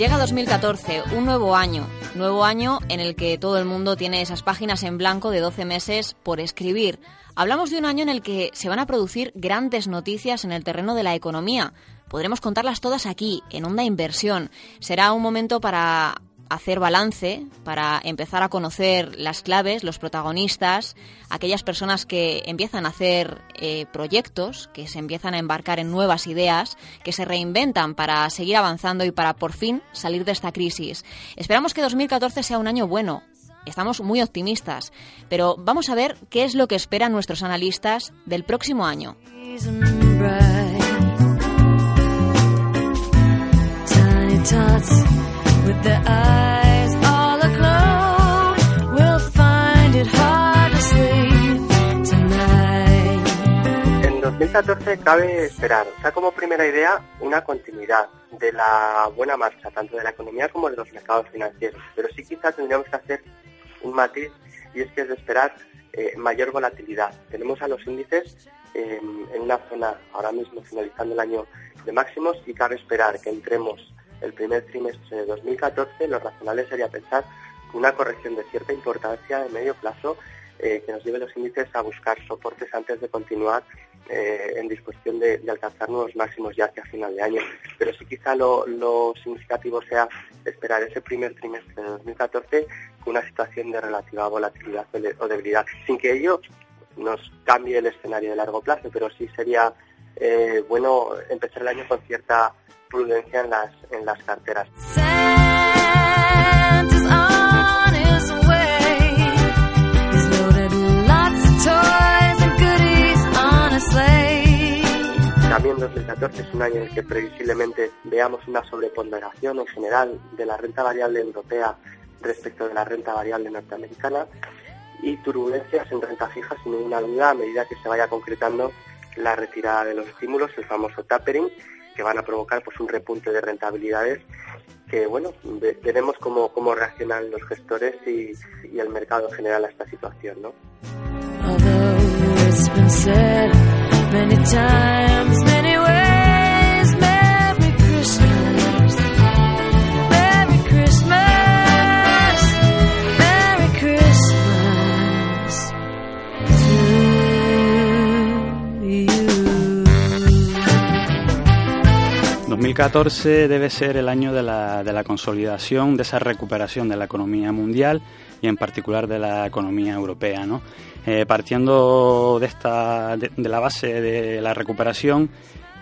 Llega 2014, un nuevo año, nuevo año en el que todo el mundo tiene esas páginas en blanco de 12 meses por escribir. Hablamos de un año en el que se van a producir grandes noticias en el terreno de la economía. Podremos contarlas todas aquí, en Onda Inversión. Será un momento para hacer balance, para empezar a conocer las claves, los protagonistas, aquellas personas que empiezan a hacer eh, proyectos, que se empiezan a embarcar en nuevas ideas, que se reinventan para seguir avanzando y para por fin salir de esta crisis. Esperamos que 2014 sea un año bueno. Estamos muy optimistas, pero vamos a ver qué es lo que esperan nuestros analistas del próximo año. 2014 cabe esperar, o sea, como primera idea, una continuidad de la buena marcha, tanto de la economía como de los mercados financieros. Pero sí quizá tendríamos que hacer un matiz y es que es de esperar eh, mayor volatilidad. Tenemos a los índices en una zona ahora mismo finalizando el año de máximos y cabe esperar que entremos el primer trimestre de 2014, lo razonable sería pensar una corrección de cierta importancia de medio plazo eh, que nos lleve los índices a buscar soportes antes de continuar eh, en disposición de, alcanzar nuevos máximos ya hacia final de año. Pero sí quizá lo, significativo sea esperar ese primer trimestre de 2014 con una situación de relativa volatilidad o debilidad, sin que ello nos cambie el escenario de largo plazo, pero sí sería eh, bueno empezar el año con cierta prudencia en las, en las carteras. 2014 es un año en el que previsiblemente veamos una sobreponderación en general de la renta variable europea respecto de la renta variable norteamericana y turbulencias en renta fija sin ninguna duda a medida que se vaya concretando la retirada de los estímulos, el famoso tapering, que van a provocar pues un repunte de rentabilidades que bueno veremos cómo, cómo reaccionan los gestores y, el mercado en general a esta situación ¿no? ...2014 debe ser el año de la, de la, consolidación, de esa recuperación de la economía mundial y en particular de la economía europea. ¿no? Eh, partiendo de, esta, de, la base de la recuperación,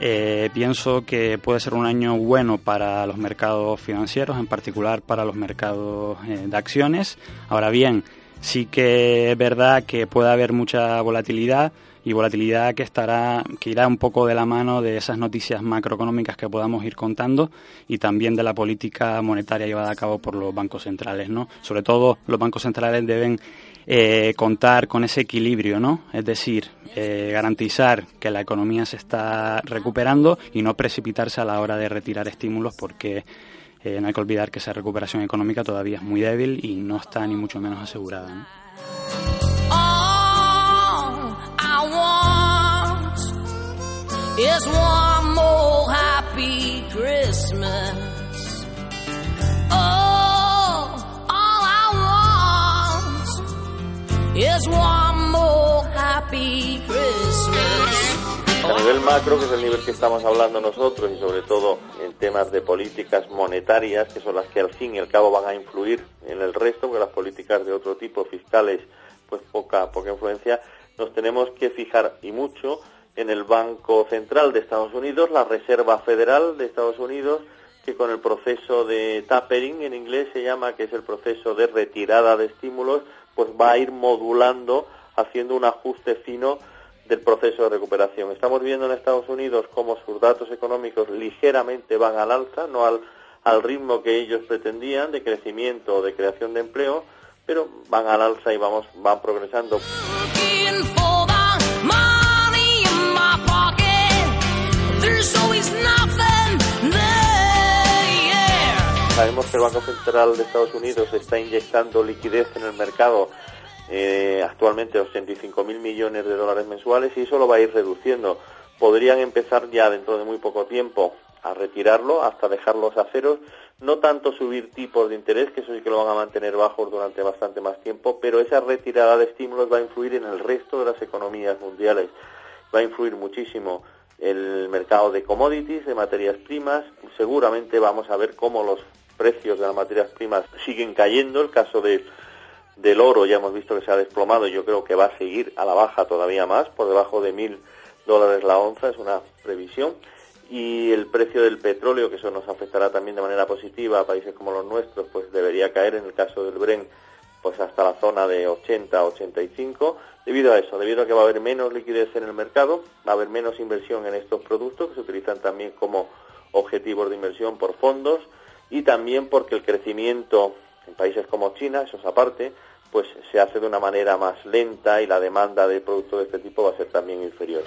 eh, pienso que puede ser un año bueno para los mercados financieros, en particular para los mercados eh, de acciones. Ahora bien, sí que es verdad que puede haber mucha volatilidad y volatilidad que estará que irá un poco de la mano de esas noticias macroeconómicas que podamos ir contando y también de la política monetaria llevada a cabo por los bancos centrales, ¿no? Sobre todo los bancos centrales deben eh, contar con ese equilibrio, ¿no? Es decir, eh, garantizar que la economía se está recuperando y no precipitarse a la hora de retirar estímulos porque eh, no hay que olvidar que esa recuperación económica todavía es muy débil y no está ni mucho menos asegurada. A nivel macro, que es el nivel que estamos hablando nosotros, y sobre todo en temas de políticas monetarias, que son las que al fin y al cabo van a influir en el resto, porque las políticas de otro tipo, fiscales, pues poca, poca influencia, nos tenemos que fijar y mucho en el Banco Central de Estados Unidos, la Reserva Federal de Estados Unidos, que con el proceso de tapering en inglés se llama, que es el proceso de retirada de estímulos, pues va a ir modulando haciendo un ajuste fino del proceso de recuperación. Estamos viendo en Estados Unidos cómo sus datos económicos ligeramente van al alza, no al, al ritmo que ellos pretendían de crecimiento o de creación de empleo, pero van al alza y vamos, van progresando. Sabemos que el Banco Central de Estados Unidos está inyectando liquidez en el mercado eh, actualmente 85 mil millones de dólares mensuales y eso lo va a ir reduciendo. Podrían empezar ya dentro de muy poco tiempo a retirarlo hasta dejarlos a ceros, no tanto subir tipos de interés, que eso sí que lo van a mantener bajos durante bastante más tiempo, pero esa retirada de estímulos va a influir en el resto de las economías mundiales, va a influir muchísimo el mercado de commodities, de materias primas, seguramente vamos a ver cómo los precios de las materias primas siguen cayendo, el caso de del oro ya hemos visto que se ha desplomado y yo creo que va a seguir a la baja todavía más, por debajo de mil dólares la onza, es una previsión. Y el precio del petróleo, que eso nos afectará también de manera positiva a países como los nuestros, pues debería caer en el caso del Bren pues hasta la zona de 80 85 debido a eso, debido a que va a haber menos liquidez en el mercado, va a haber menos inversión en estos productos que se utilizan también como objetivos de inversión por fondos y también porque el crecimiento en países como China, eso es aparte, pues se hace de una manera más lenta y la demanda de productos de este tipo va a ser también inferior.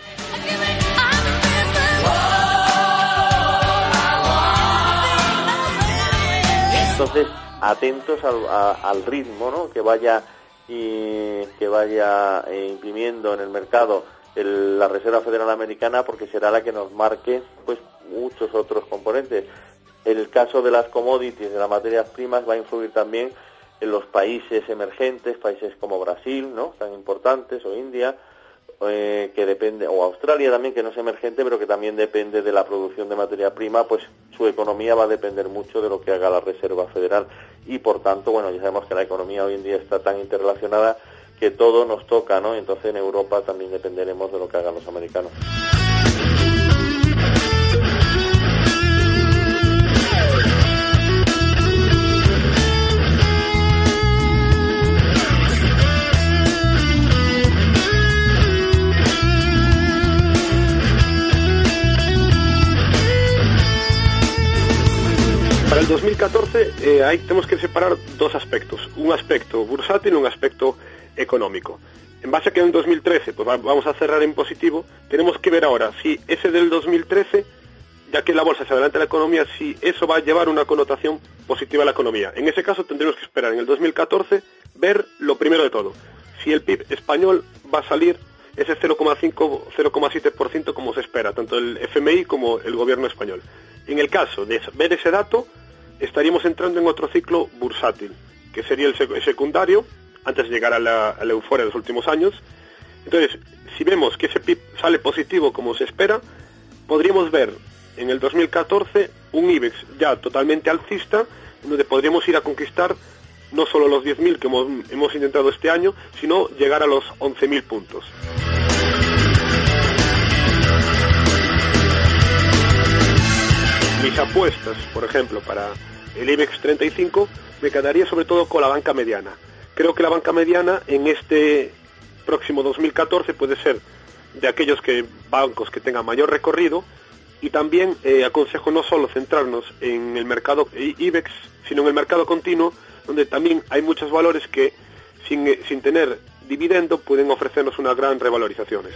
Entonces, atentos al, ritmo ¿no? que vaya y que vaya eh, imprimiendo en el mercado la Reserva Federal Americana porque será la que nos marque pues muchos otros componentes. El caso de las commodities, de las materias primas, va a influir también en los países emergentes, países como Brasil, ¿no? Tan importantes, o India, eh, que depende, o Australia también, que no es emergente, pero que también depende de la producción de materia prima, pues su economía va a depender mucho de lo que haga la Reserva Federal. Y por tanto, bueno, ya sabemos que la economía hoy en día está tan interrelacionada que todo nos toca, ¿no? Entonces en Europa también dependeremos de lo que hagan los americanos. 2014 eh, ahí tenemos que separar dos aspectos, un aspecto bursátil y un aspecto económico. En base a que en 2013 pues vamos a cerrar en positivo, tenemos que ver ahora si ese del 2013, ya que la bolsa se adelanta la economía, si eso va a llevar una connotación positiva a la economía. En ese caso tendremos que esperar en el 2014 ver lo primero de todo, si el PIB español va a salir ese 0,5-0,7% como se espera, tanto el FMI como el gobierno español. En el caso de ver ese dato, estaríamos entrando en otro ciclo bursátil, que sería el, secundario, antes de llegar a la, euforia de los últimos años. Entonces, si vemos que ese PIB sale positivo como se espera, podríamos ver en el 2014 un IBEX ya totalmente alcista, donde podríamos ir a conquistar no solo los 10.000 que hemos, hemos intentado este año, sino llegar a los 11.000 puntos. Mis apuestas, por ejemplo, para el IBEX 35, me quedaría sobre todo con la banca mediana. Creo que la banca mediana en este próximo 2014 puede ser de aquellos que bancos que tengan mayor recorrido y también eh, aconsejo no solo centrarnos en el mercado IBEX, sino en el mercado continuo, donde también hay muchos valores que sin, sin tener dividendo pueden ofrecernos unas gran revalorizaciones.